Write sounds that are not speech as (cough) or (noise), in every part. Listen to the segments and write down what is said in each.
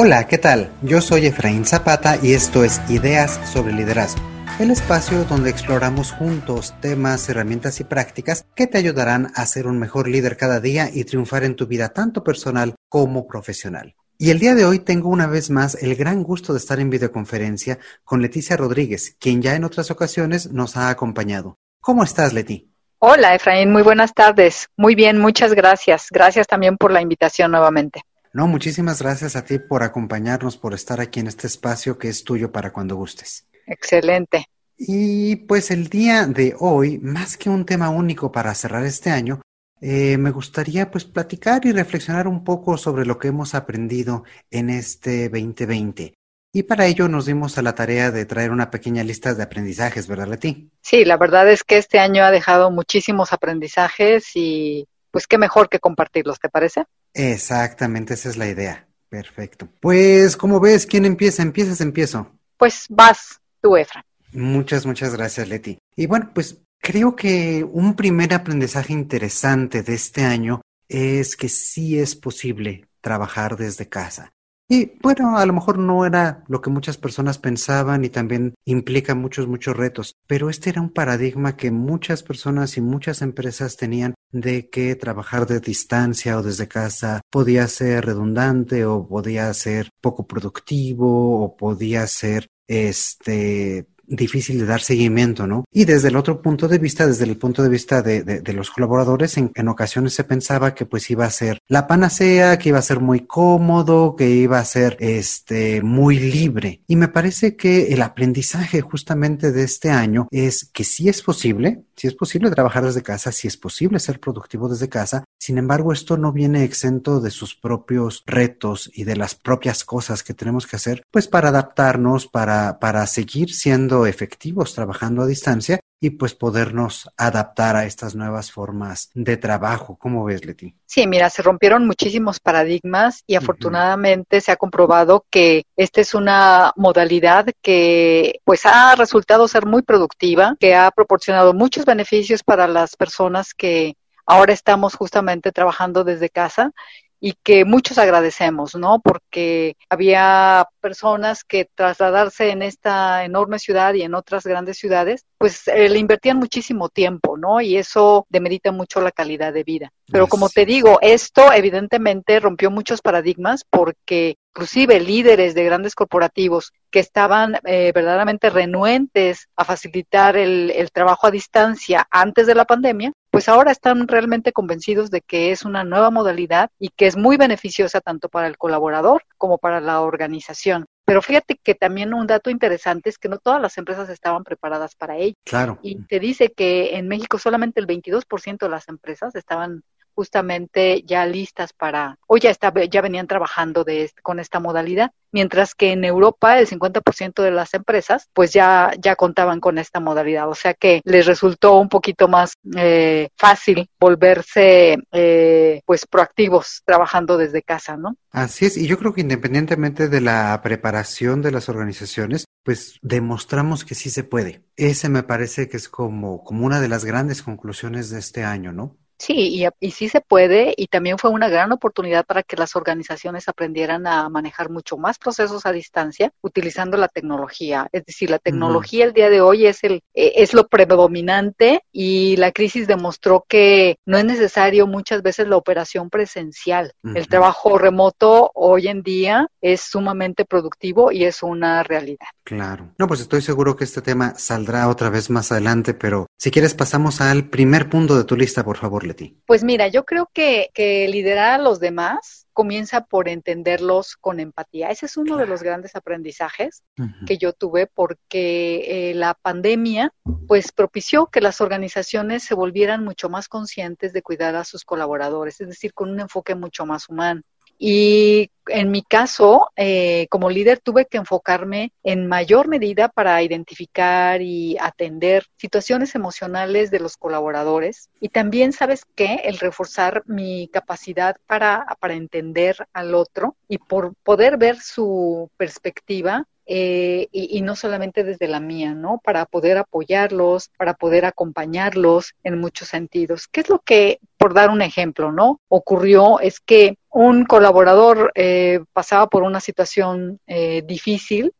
Hola, ¿qué tal? Yo soy Efraín Zapata y esto es Ideas sobre Liderazgo, el espacio donde exploramos juntos temas, herramientas y prácticas que te ayudarán a ser un mejor líder cada día y triunfar en tu vida tanto personal como profesional. Y el día de hoy tengo una vez más el gran gusto de estar en videoconferencia con Leticia Rodríguez, quien ya en otras ocasiones nos ha acompañado. ¿Cómo estás, Leti? Hola, Efraín, muy buenas tardes. Muy bien, muchas gracias. Gracias también por la invitación nuevamente. No, muchísimas gracias a ti por acompañarnos, por estar aquí en este espacio que es tuyo para cuando gustes. Excelente. Y pues el día de hoy, más que un tema único para cerrar este año, eh, me gustaría pues platicar y reflexionar un poco sobre lo que hemos aprendido en este 2020. Y para ello nos dimos a la tarea de traer una pequeña lista de aprendizajes, ¿verdad, Leti? Sí, la verdad es que este año ha dejado muchísimos aprendizajes y pues qué mejor que compartirlos, ¿te parece? Exactamente, esa es la idea. Perfecto. Pues, como ves, ¿quién empieza? ¿Empiezas? Empiezo. Pues vas tú, Efra. Muchas, muchas gracias, Leti. Y bueno, pues creo que un primer aprendizaje interesante de este año es que sí es posible trabajar desde casa. Y bueno, a lo mejor no era lo que muchas personas pensaban y también implica muchos, muchos retos, pero este era un paradigma que muchas personas y muchas empresas tenían de que trabajar de distancia o desde casa podía ser redundante o podía ser poco productivo o podía ser este difícil de dar seguimiento, ¿no? Y desde el otro punto de vista, desde el punto de vista de, los colaboradores, en, en, ocasiones se pensaba que pues iba a ser la panacea, que iba a ser muy cómodo, que iba a ser este muy libre. Y me parece que el aprendizaje justamente de este año es que sí es posible, sí es posible trabajar desde casa, sí es posible ser productivo desde casa. Sin embargo, esto no viene exento de sus propios retos y de las propias cosas que tenemos que hacer, pues para adaptarnos, para, para seguir siendo efectivos trabajando a distancia y pues podernos adaptar a estas nuevas formas de trabajo. ¿Cómo ves, Leti? Sí, mira, se rompieron muchísimos paradigmas y afortunadamente se ha comprobado que esta es una modalidad que pues ha resultado ser muy productiva, que ha proporcionado muchos beneficios para las personas que ahora estamos justamente trabajando desde casa y que muchos agradecemos, ¿no? Porque había personas que trasladarse en esta enorme ciudad y en otras grandes ciudades, pues eh, le invertían muchísimo tiempo, ¿no? Y eso demerita mucho la calidad de vida. Pero como te digo, esto evidentemente rompió muchos paradigmas porque inclusive líderes de grandes corporativos que estaban eh, verdaderamente renuentes a facilitar el, el trabajo a distancia antes de la pandemia, pues ahora están realmente convencidos de que es una nueva modalidad y que es muy beneficiosa tanto para el colaborador como para la organización. Pero fíjate que también un dato interesante es que no todas las empresas estaban preparadas para ello. Claro. Y te dice que en México solamente el 22% de las empresas estaban justamente ya listas para, o ya, está, ya venían trabajando de, con esta modalidad, mientras que en Europa el 50% de las empresas pues ya, ya contaban con esta modalidad, o sea que les resultó un poquito más eh, fácil volverse eh, pues proactivos trabajando desde casa, ¿no? Así es, y yo creo que independientemente de la preparación de las organizaciones, pues demostramos que sí se puede. Ese me parece que es como, como una de las grandes conclusiones de este año, ¿no? Sí, y, y, sí se puede, y también fue una gran oportunidad para que las organizaciones aprendieran a manejar mucho más procesos a distancia utilizando la tecnología. Es decir, la tecnología el día de hoy es el e, es lo predominante y la crisis demostró que no es necesario muchas veces la operación presencial. El trabajo remoto hoy en día es sumamente productivo y es una realidad. Claro. No, pues estoy seguro que este tema saldrá otra vez más adelante, pero si quieres pasamos al primer punto de tu lista, por favor. Pues mira, yo creo que, que liderar a los demás comienza por entenderlos con empatía. Ese es uno de los grandes aprendizajes que yo tuve porque eh, la pandemia pues propició que las organizaciones se volvieran mucho más conscientes de cuidar a sus colaboradores, es decir, con un enfoque mucho más humano. Y en mi caso, eh, como líder, tuve que enfocarme en mayor medida para identificar y atender situaciones emocionales de los colaboradores. Y también, ¿sabes qué? El reforzar mi capacidad para, para entender al otro y por poder ver su perspectiva eh, y, y, no solamente desde la mía, ¿no? Para poder apoyarlos, para poder acompañarlos en muchos sentidos. ¿Qué es lo que, por dar un ejemplo, ¿no? Ocurrió es que un colaborador eh, pasaba por una situación eh, difícil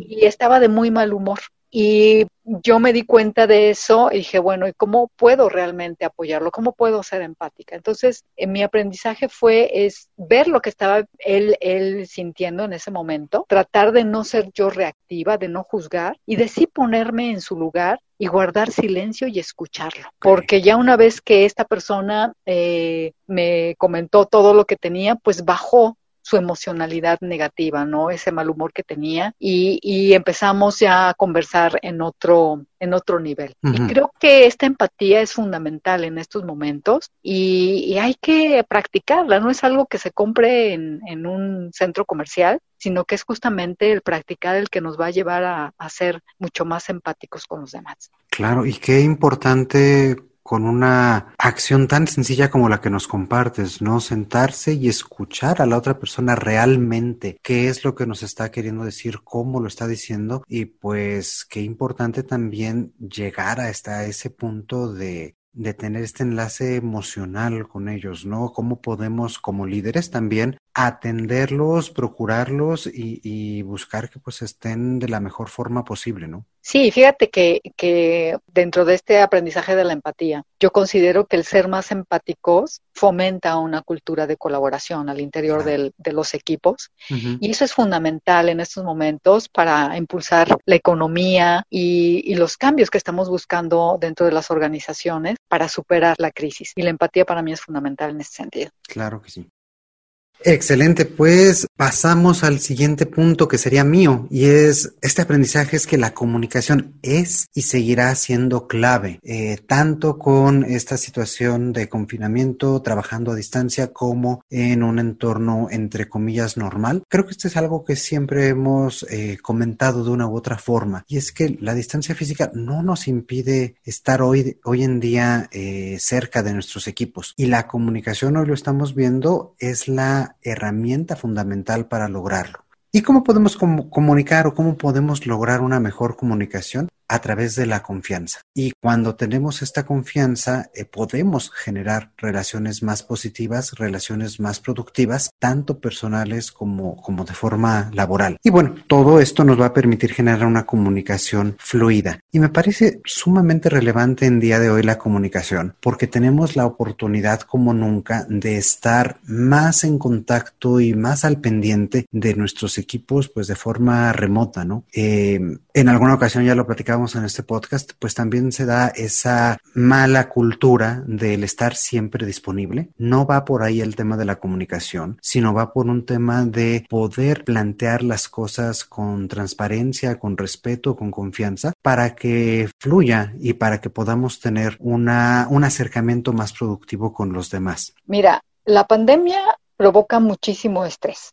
y estaba de muy mal humor. Y yo me di cuenta de eso y dije, bueno, ¿y cómo puedo realmente apoyarlo? ¿Cómo puedo ser empática? Entonces, en mi aprendizaje fue es ver lo que estaba él, él sintiendo en ese momento, tratar de no ser yo reactiva, de no juzgar y de sí ponerme en su lugar y guardar silencio y escucharlo. Porque ya una vez que esta persona eh, me comentó todo lo que tenía, pues bajó su emocionalidad negativa, ¿no? Ese mal humor que tenía y, y empezamos ya a conversar en otro, en otro nivel. Y creo que esta empatía es fundamental en estos momentos y, y, hay que practicarla, no es algo que se compre en, en, un centro comercial, sino que es justamente el practicar el que nos va a llevar a, a ser mucho más empáticos con los demás. Claro, y qué importante con una acción tan sencilla como la que nos compartes, ¿no? Sentarse y escuchar a la otra persona realmente qué es lo que nos está queriendo decir, cómo lo está diciendo y pues qué importante también llegar hasta ese punto de de tener este enlace emocional con ellos, ¿no? ¿Cómo podemos como líderes también atenderlos, procurarlos y, y, buscar que pues estén de la mejor forma posible, ¿no? Sí, fíjate que, que dentro de este aprendizaje de la empatía, yo considero que el ser más empáticos fomenta una cultura de colaboración al interior del, de los equipos y eso es fundamental en estos momentos para impulsar la economía y, y los cambios que estamos buscando dentro de las organizaciones para superar la crisis. Y la empatía para mí es fundamental en ese sentido. Claro que sí. Excelente, pues pasamos al siguiente punto que sería mío y es este aprendizaje es que la comunicación es y seguirá siendo clave, eh, tanto con esta situación de confinamiento, trabajando a distancia, como en un entorno entre comillas normal. Creo que esto es algo que siempre hemos eh, comentado de una u otra forma y es que la distancia física no nos impide estar hoy, hoy en día eh, cerca de nuestros equipos y la comunicación hoy lo estamos viendo es la herramienta fundamental para lograrlo. ¿Y cómo podemos com comunicar o cómo podemos lograr una mejor comunicación? a través de la confianza. Y cuando tenemos esta confianza, eh, podemos generar relaciones más positivas, relaciones más productivas, tanto personales como, como de forma laboral. Y bueno, todo esto nos va a permitir generar una comunicación fluida. Y me parece sumamente relevante en día de hoy la comunicación, porque tenemos la oportunidad como nunca de estar más en contacto y más al pendiente de nuestros equipos, pues de forma remota, ¿no? Eh, en alguna ocasión ya lo platicaba en este podcast, pues también se da esa mala cultura del estar siempre disponible. No va por ahí el tema de la comunicación, sino va por un tema de poder plantear las cosas con transparencia, con respeto, con confianza, para que fluya y para que podamos tener una, un acercamiento más productivo con los demás. Mira, la pandemia provoca muchísimo estrés.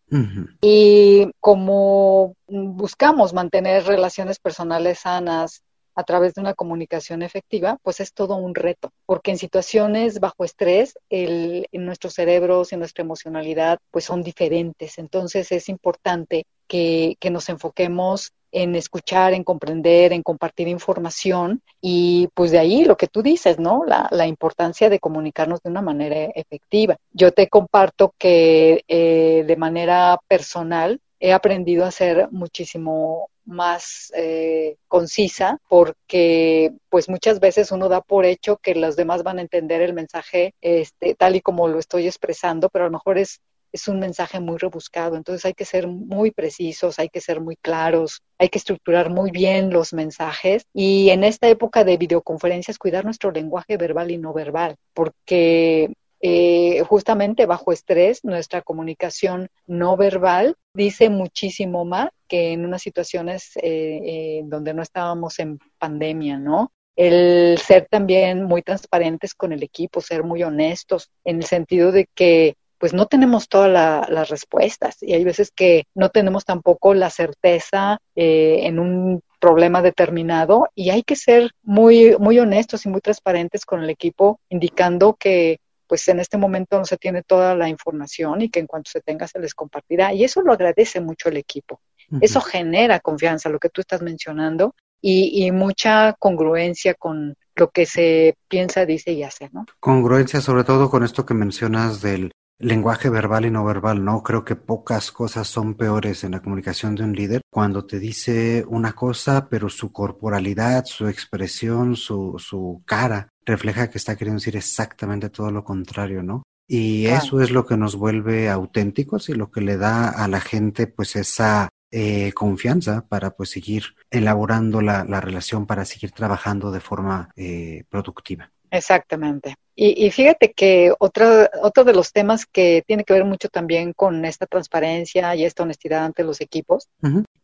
Y como buscamos mantener relaciones personales sanas a través de una comunicación efectiva, pues es todo un reto, porque en situaciones bajo estrés, el, en nuestros cerebros y nuestra emocionalidad, pues son diferentes. Entonces es importante que, que nos enfoquemos en escuchar, en comprender, en compartir información y pues de ahí lo que tú dices, ¿no? La, la importancia de comunicarnos de una manera efectiva. Yo te comparto que eh, de manera personal he aprendido a ser muchísimo más eh, concisa porque pues muchas veces uno da por hecho que los demás van a entender el mensaje este, tal y como lo estoy expresando, pero a lo mejor es es un mensaje muy rebuscado, entonces hay que ser muy precisos, hay que ser muy claros, hay que estructurar muy bien los mensajes. Y en esta época de videoconferencias cuidar nuestro lenguaje verbal y no verbal, porque eh, justamente bajo estrés nuestra comunicación no verbal dice muchísimo más que en unas situaciones eh, eh, donde no estábamos en pandemia, ¿no? el ser también muy transparentes con el equipo, ser muy honestos, en el sentido de que pues no tenemos todas la, las respuestas y hay veces que no tenemos tampoco la certeza eh, en un problema determinado y hay que ser muy, muy honestos y muy transparentes con el equipo, indicando que pues en este momento no se tiene toda la información y que en cuanto se tenga se les compartirá. Y eso lo agradece mucho el equipo. Uh -huh. Eso genera confianza, lo que tú estás mencionando, y, y, mucha congruencia con lo que se piensa, dice y hace, ¿no? Congruencia sobre todo con esto que mencionas del lenguaje verbal y no verbal, ¿no? Creo que pocas cosas son peores en la comunicación de un líder cuando te dice una cosa, pero su corporalidad, su expresión, su, su cara refleja que está queriendo decir exactamente todo lo contrario, ¿no? Y eso es lo que nos vuelve auténticos y lo que le da a la gente pues esa eh, confianza para pues seguir elaborando la, la, relación, para seguir trabajando de forma eh, productiva. Exactamente. Y, fíjate que otro, otro de los temas que tiene que ver mucho también con esta transparencia y esta honestidad ante los equipos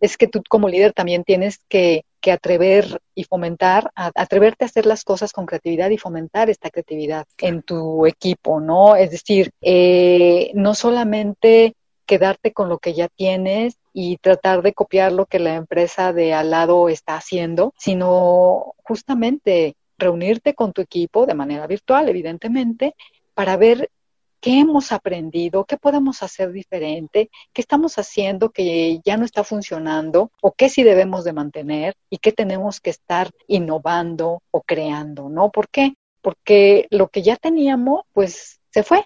es que tú como líder también tienes que, que atrever y fomentar, atreverte a hacer las cosas con creatividad y fomentar esta creatividad en tu equipo, ¿no? Es decir, eh, no solamente quedarte con lo que ya tienes y tratar de copiar lo que la empresa de al lado está haciendo, sino justamente reunirte con tu equipo de manera virtual, evidentemente, para ver qué hemos aprendido, qué podemos hacer diferente, qué estamos haciendo que ya no está funcionando o qué sí debemos de mantener y qué tenemos que estar innovando o creando, ¿no? ¿Por qué? Porque lo que ya teníamos, pues se fue.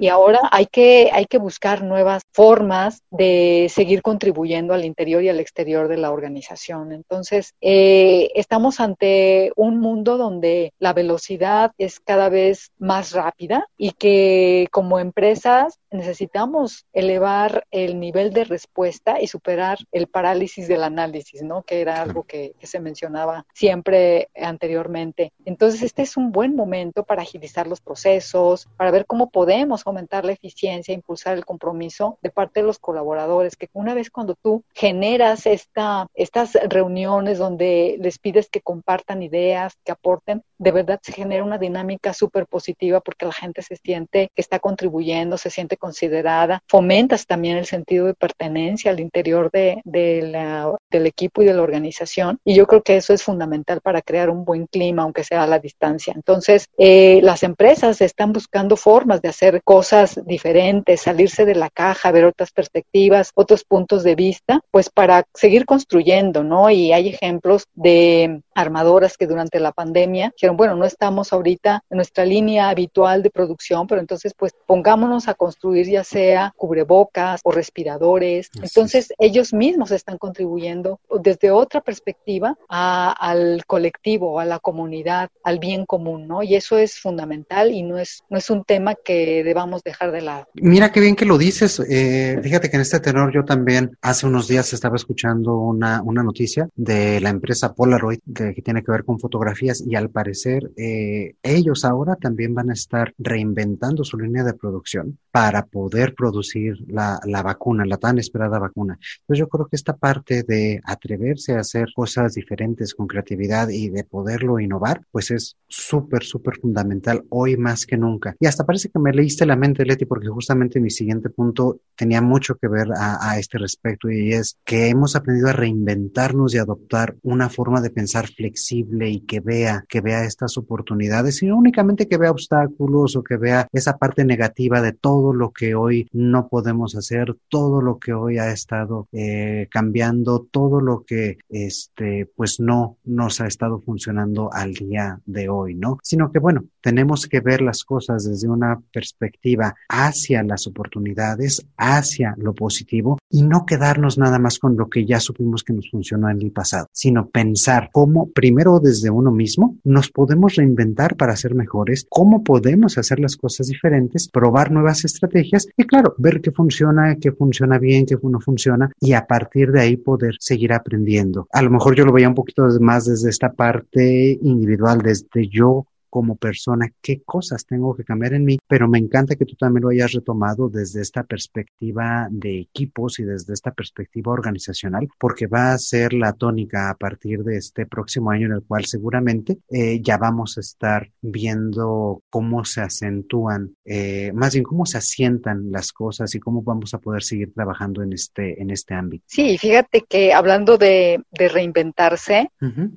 Y ahora hay que, hay que buscar nuevas formas de seguir contribuyendo al interior y al exterior de la organización. Entonces, eh, estamos ante un mundo donde la velocidad es cada vez más rápida y que como empresas necesitamos elevar el nivel de respuesta y superar el parálisis del análisis, ¿no? Que era algo que, que se mencionaba siempre anteriormente. Entonces, este es un buen momento para agilizar los procesos, para ver cómo podemos aumentar la eficiencia, impulsar el compromiso de parte de los colaboradores, que una vez cuando tú generas esta, estas reuniones donde les pides que compartan ideas, que aporten, de verdad se genera una dinámica súper positiva porque la gente se siente que está contribuyendo, se siente considerada, fomentas también el sentido de pertenencia al interior de, del equipo y de la organización. Y yo creo que eso es fundamental para crear un buen clima, aunque sea a la distancia. Entonces, eh, las empresas están buscando formas de hacer cosas diferentes, salirse de la caja, ver otras perspectivas, otros puntos de vista, pues para seguir construyendo, ¿no? Y hay ejemplos de armadoras que durante la pandemia dijeron, bueno, no estamos ahorita en nuestra línea habitual de producción, pero entonces pues pongámonos a construir ya sea cubrebocas o respiradores. Entonces ellos mismos están contribuyendo desde otra perspectiva al colectivo, a la comunidad, al bien común, ¿no? Y eso es fundamental y no es, no es un tema que debamos dejar de lado. Mira qué bien que lo dices. Eh, fíjate que en este tenor yo también hace unos días estaba escuchando una, una noticia de la empresa Polaroid que, tiene que ver con fotografías y al parecer eh, ellos ahora también van a estar reinventando su línea de producción para poder producir la, la vacuna, la tan esperada vacuna. Entonces yo creo que esta parte de atreverse a hacer cosas diferentes con creatividad y de poderlo innovar, pues es súper, súper fundamental hoy más que nunca. Y hasta parece que me leíste la mente, Leti, porque justamente mi siguiente punto tenía mucho que ver a, este respecto y es que hemos aprendido a reinventarnos y adoptar una forma de pensar flexible y que vea, que vea estas oportunidades y no únicamente que vea obstáculos o que vea esa parte negativa de todo lo que hoy no podemos hacer, todo lo que hoy ha estado eh, cambiando, todo lo que este pues no nos ha estado funcionando al día de hoy, ¿no? Sino que bueno, tenemos que ver las cosas desde un una perspectiva hacia las oportunidades, hacia lo positivo y no quedarnos nada más con lo que ya supimos que nos funcionó en el pasado, sino pensar cómo primero desde uno mismo nos podemos reinventar para ser mejores, cómo podemos hacer las cosas diferentes, probar nuevas estrategias y claro, ver qué funciona, qué funciona bien, qué no funciona y a partir de ahí poder seguir aprendiendo. A lo mejor yo lo veía un poquito más desde esta parte individual, desde yo como persona, qué cosas tengo que cambiar en mí, pero me encanta que tú también lo hayas retomado desde esta perspectiva de equipos y desde esta perspectiva organizacional, porque va a ser la tónica a partir de este próximo año en el cual seguramente eh, ya vamos a estar viendo cómo se acentúan, eh, más bien cómo se asientan las cosas y cómo vamos a poder seguir trabajando en este, en este ámbito. Sí, fíjate que hablando de, reinventarse,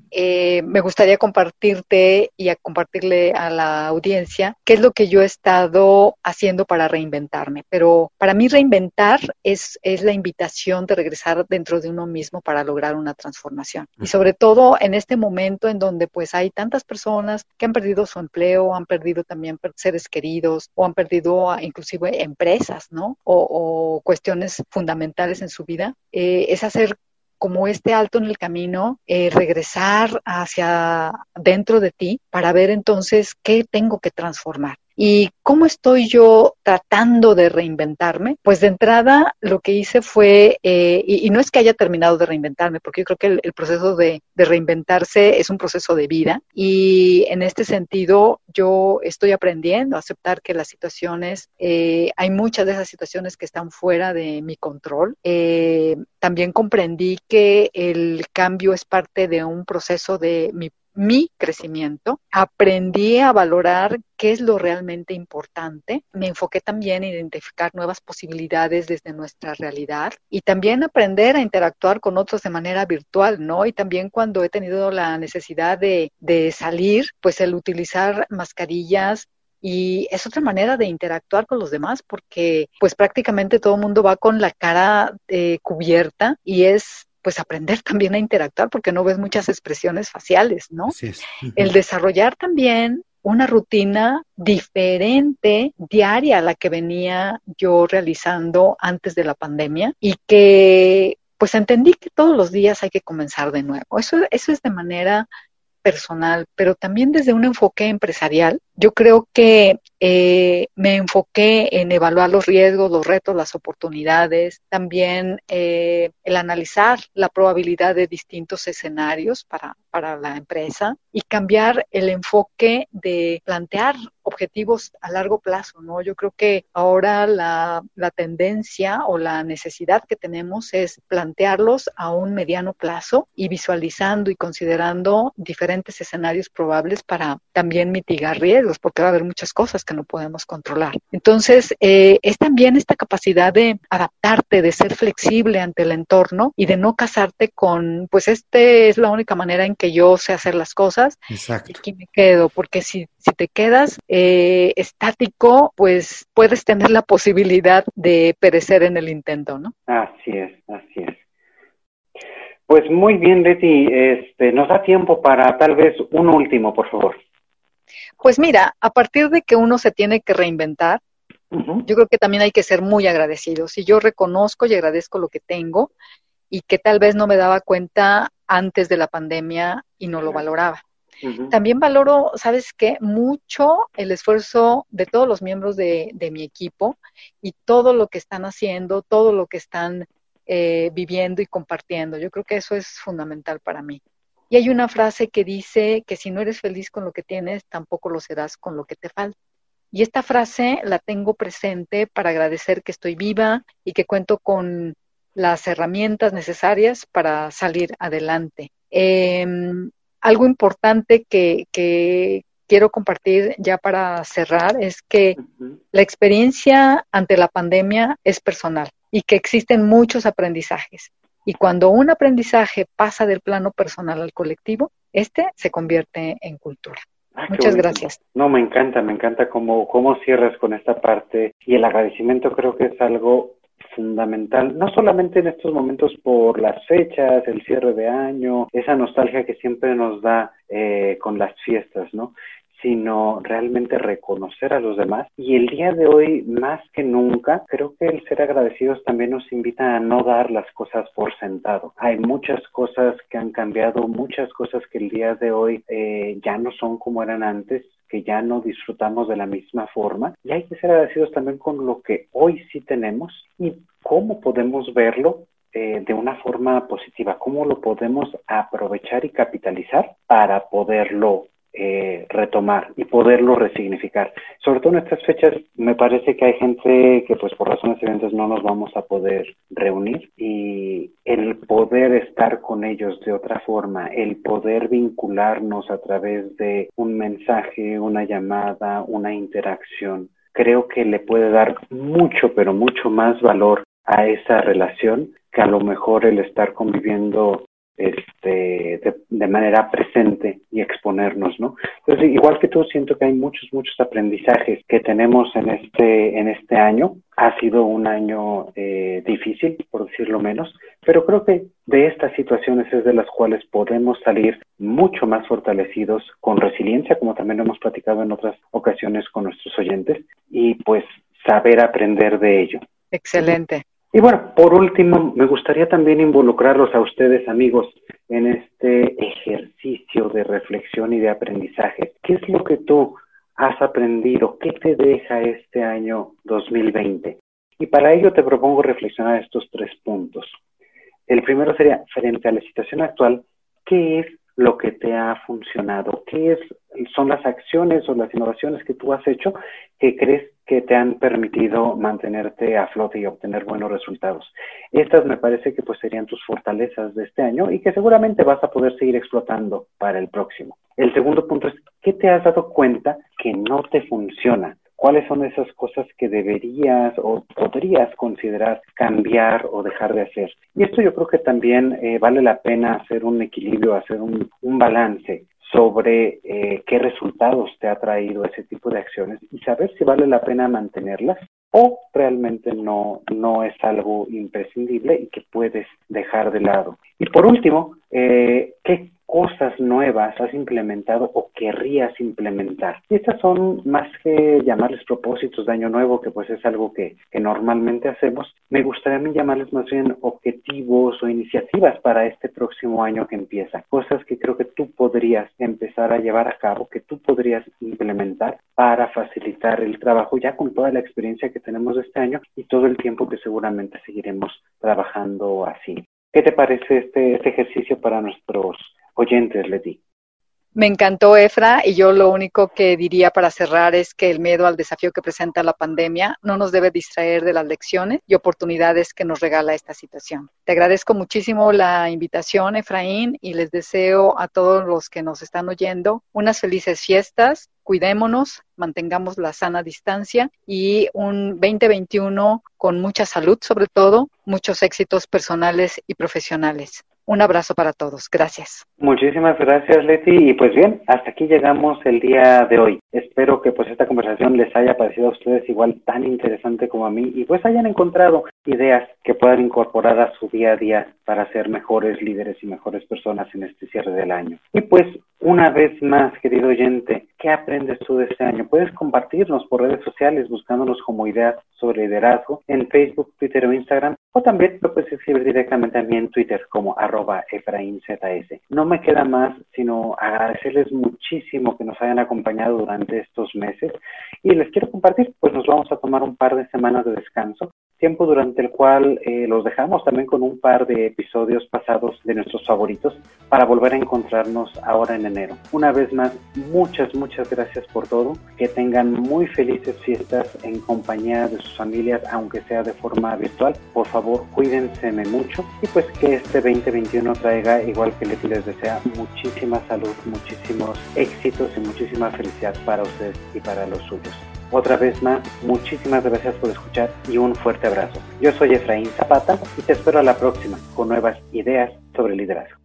eh, me gustaría compartirte y a compartir a la audiencia qué es lo que yo he estado haciendo para reinventarme. Pero para mí reinventar es, es la invitación de regresar dentro de uno mismo para lograr una transformación. Y sobre todo en este momento en donde pues hay tantas personas que han perdido su empleo, han perdido también seres queridos o han perdido inclusive empresas, ¿no? O, cuestiones fundamentales en su vida, eh, es hacer como este alto en el camino, eh, regresar hacia dentro de ti para ver entonces qué tengo que transformar. ¿Y cómo estoy yo tratando de reinventarme? Pues de entrada lo que hice fue, eh, y, no es que haya terminado de reinventarme, porque yo creo que el, proceso de, reinventarse es un proceso de vida y en este sentido yo estoy aprendiendo a aceptar que las situaciones, eh, hay muchas de esas situaciones que están fuera de mi control. Eh, también comprendí que el cambio es parte de un proceso de mi mi crecimiento, aprendí a valorar qué es lo realmente importante, me enfoqué también en identificar nuevas posibilidades desde nuestra realidad y también aprender a interactuar con otros de manera virtual, ¿no? Y también cuando he tenido la necesidad de, salir, pues el utilizar mascarillas y es otra manera de interactuar con los demás porque pues prácticamente todo el mundo va con la cara eh, cubierta y es pues aprender (laughs) también a interactuar porque no ves muchas expresiones faciales, ¿no? El desarrollar también una rutina diferente, diaria a la que venía yo realizando antes de la pandemia y que pues entendí que todos los días hay que comenzar de nuevo. Eso, eso es de manera personal, pero también desde un enfoque empresarial. Yo creo que eh, me enfoqué en evaluar los riesgos, los retos, las oportunidades, también eh, el analizar la probabilidad de distintos escenarios para, para la empresa y cambiar el enfoque de plantear objetivos a largo plazo, ¿no? Yo creo que ahora la, la, tendencia o la necesidad que tenemos es plantearlos a un mediano plazo y visualizando y considerando diferentes escenarios probables para también mitigar riesgos, porque va a haber muchas cosas que no podemos controlar. Entonces, eh, es también esta capacidad de adaptarte, de ser flexible ante el entorno y de no casarte con, pues, este es la única manera en que yo sé hacer las cosas. Exacto. Y aquí me quedo, porque si, si te quedas eh, estático, pues puedes tener la posibilidad de perecer en el intento, ¿no? Así es, así es. Pues muy bien, Betty, este, nos da tiempo para tal vez un último, por favor. Pues mira, a partir de que uno se tiene que reinventar, yo creo que también hay que ser muy agradecidos. Y yo reconozco y agradezco lo que tengo y que tal vez no me daba cuenta antes de la pandemia y no lo valoraba. También valoro, ¿sabes qué? Mucho el esfuerzo de todos los miembros de, mi equipo y todo lo que están haciendo, todo lo que están eh, viviendo y compartiendo. Yo creo que eso es fundamental para mí. Y hay una frase que dice que si no eres feliz con lo que tienes, tampoco lo serás con lo que te falta. Y esta frase la tengo presente para agradecer que estoy viva y que cuento con las herramientas necesarias para salir adelante. Em, algo importante que, quiero compartir ya para cerrar es que la experiencia ante la pandemia es personal y que existen muchos aprendizajes. Y cuando un aprendizaje pasa del plano personal al colectivo, este se convierte en cultura. Ah, Muchas gracias. No, me encanta, me encanta cómo, cómo cierras con esta parte y el agradecimiento creo que es algo fundamental, no solamente en estos momentos por las fechas, el cierre de año, esa nostalgia que siempre nos da eh, con las fiestas, ¿no? Sino realmente reconocer a los demás. Y el día de hoy, más que nunca, creo que el ser agradecidos también nos invita a no dar las cosas por sentado. Hay muchas cosas que han cambiado, muchas cosas que el día de hoy eh, ya no son como eran antes que ya no disfrutamos de la misma forma y hay que ser agradecidos también con lo que hoy sí tenemos y cómo podemos verlo eh, de una forma positiva, cómo lo podemos aprovechar y capitalizar para poderlo eh, retomar y poderlo resignificar. Sobre todo en estas fechas me parece que hay gente que pues por razones evidentes no nos vamos a poder reunir y el poder estar con ellos de otra forma, el poder vincularnos a través de un mensaje, una llamada, una interacción, creo que le puede dar mucho, pero mucho más valor a esa relación que a lo mejor el estar conviviendo este, de, manera presente y exponernos, ¿no? Entonces, igual que tú, siento que hay muchos, muchos aprendizajes que tenemos en este, en este año. Ha sido un año eh, difícil, por decirlo menos, pero creo que de estas situaciones es de las cuales podemos salir mucho más fortalecidos, con resiliencia, como también lo hemos platicado en otras ocasiones con nuestros oyentes, y pues saber aprender de ello. Excelente. Y bueno, por último, me gustaría también involucrarlos a ustedes, amigos, en este ejercicio de reflexión y de aprendizaje. ¿Qué es lo que tú has aprendido? ¿Qué te deja este año 2020? Y para ello te propongo reflexionar estos tres puntos. El primero sería, frente a la situación actual, ¿qué es lo que te ha funcionado? ¿Qué es, son las acciones o las innovaciones que tú has hecho que crees que te han permitido mantenerte a flote y obtener buenos resultados? Estas me parece que pues serían tus fortalezas de este año y que seguramente vas a poder seguir explotando para el próximo. El segundo punto es, ¿qué te has dado cuenta que no te funciona? cuáles son esas cosas que deberías o podrías considerar cambiar o dejar de hacer. Y esto yo creo que también eh, vale la pena hacer un equilibrio, hacer un, balance sobre eh, qué resultados te ha traído ese tipo de acciones y saber si vale la pena mantenerlas o realmente no, no es algo imprescindible y que puedes dejar de lado. Y por último, eh, ¿qué cosas nuevas has implementado o querrías implementar. Y estas son más que llamarles propósitos de año nuevo, que pues es algo que, que normalmente hacemos, me gustaría a mí llamarles más bien objetivos o iniciativas para este próximo año que empieza. Cosas que creo que tú podrías empezar a llevar a cabo, que tú podrías implementar para facilitar el trabajo ya con toda la experiencia que tenemos este año y todo el tiempo que seguramente seguiremos trabajando así. ¿Qué te parece este, este ejercicio para nuestros oyentes, Leti. Me encantó, Efra, y yo lo único que diría para cerrar es que el miedo al desafío que presenta la pandemia no nos debe distraer de las lecciones y oportunidades que nos regala esta situación. Te agradezco muchísimo la invitación, Efraín, y les deseo a todos los que nos están oyendo unas felices fiestas, cuidémonos, mantengamos la sana distancia y un 2021 con mucha salud, sobre todo, muchos éxitos personales y profesionales. Un abrazo para todos. Gracias. Muchísimas gracias, Leti. Y pues bien, hasta aquí llegamos el día de hoy. Espero que pues esta conversación les haya parecido a ustedes igual tan interesante como a mí y pues hayan encontrado ideas que puedan incorporar a su día a día para ser mejores líderes y mejores personas en este cierre del año. Y pues una vez más, querido oyente, ¿qué aprendes tú de este año? Puedes compartirnos por redes sociales buscándonos como ideas sobre liderazgo en Facebook, Twitter o Instagram o también lo puedes escribir directamente a mí en Twitter como EfraínZS. No me queda más sino agradecerles muchísimo que nos hayan acompañado durante estos meses y les quiero compartir, pues nos vamos a tomar un par de semanas de descanso tiempo durante el cual eh, los dejamos también con un par de episodios pasados de nuestros favoritos para volver a encontrarnos ahora en enero. Una vez más, muchas, muchas gracias por todo. Que tengan muy felices fiestas en compañía de sus familias, aunque sea de forma virtual. Por favor, cuídense mucho y pues que este 2021 traiga, igual que les desea, muchísima salud, muchísimos éxitos y muchísima felicidad para ustedes y para los suyos. Otra vez más, muchísimas gracias por escuchar y un fuerte abrazo. Yo soy Efraín Zapata y te espero a la próxima con nuevas ideas sobre liderazgo.